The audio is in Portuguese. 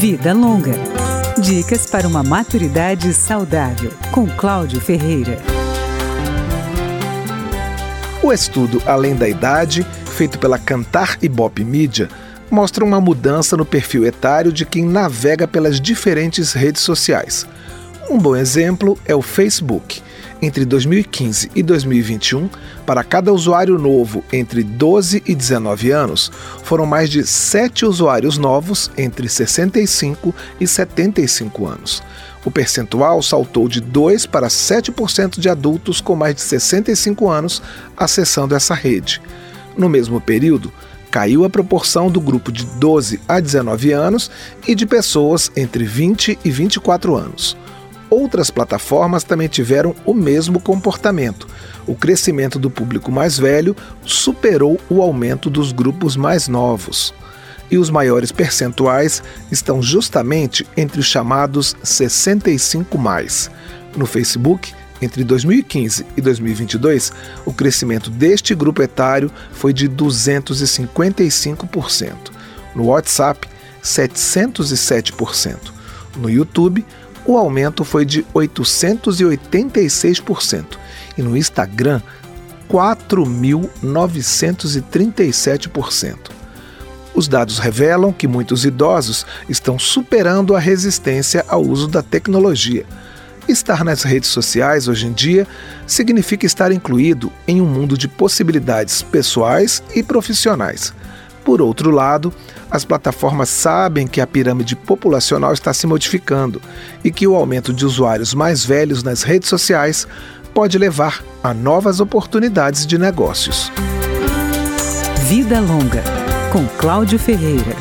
Vida Longa. Dicas para uma maturidade saudável, com Cláudio Ferreira. O estudo Além da Idade, feito pela Cantar Ibope Mídia, mostra uma mudança no perfil etário de quem navega pelas diferentes redes sociais. Um bom exemplo é o Facebook. Entre 2015 e 2021, para cada usuário novo entre 12 e 19 anos, foram mais de 7 usuários novos entre 65 e 75 anos. O percentual saltou de 2 para 7% de adultos com mais de 65 anos acessando essa rede. No mesmo período, caiu a proporção do grupo de 12 a 19 anos e de pessoas entre 20 e 24 anos. Outras plataformas também tiveram o mesmo comportamento. O crescimento do público mais velho superou o aumento dos grupos mais novos. E os maiores percentuais estão justamente entre os chamados 65 mais. No Facebook, entre 2015 e 2022, o crescimento deste grupo etário foi de 255%. No WhatsApp, 707%. No YouTube, o aumento foi de 886% e no Instagram, 4.937%. Os dados revelam que muitos idosos estão superando a resistência ao uso da tecnologia. Estar nas redes sociais hoje em dia significa estar incluído em um mundo de possibilidades pessoais e profissionais. Por outro lado, as plataformas sabem que a pirâmide populacional está se modificando e que o aumento de usuários mais velhos nas redes sociais pode levar a novas oportunidades de negócios. Vida Longa, com Cláudio Ferreira.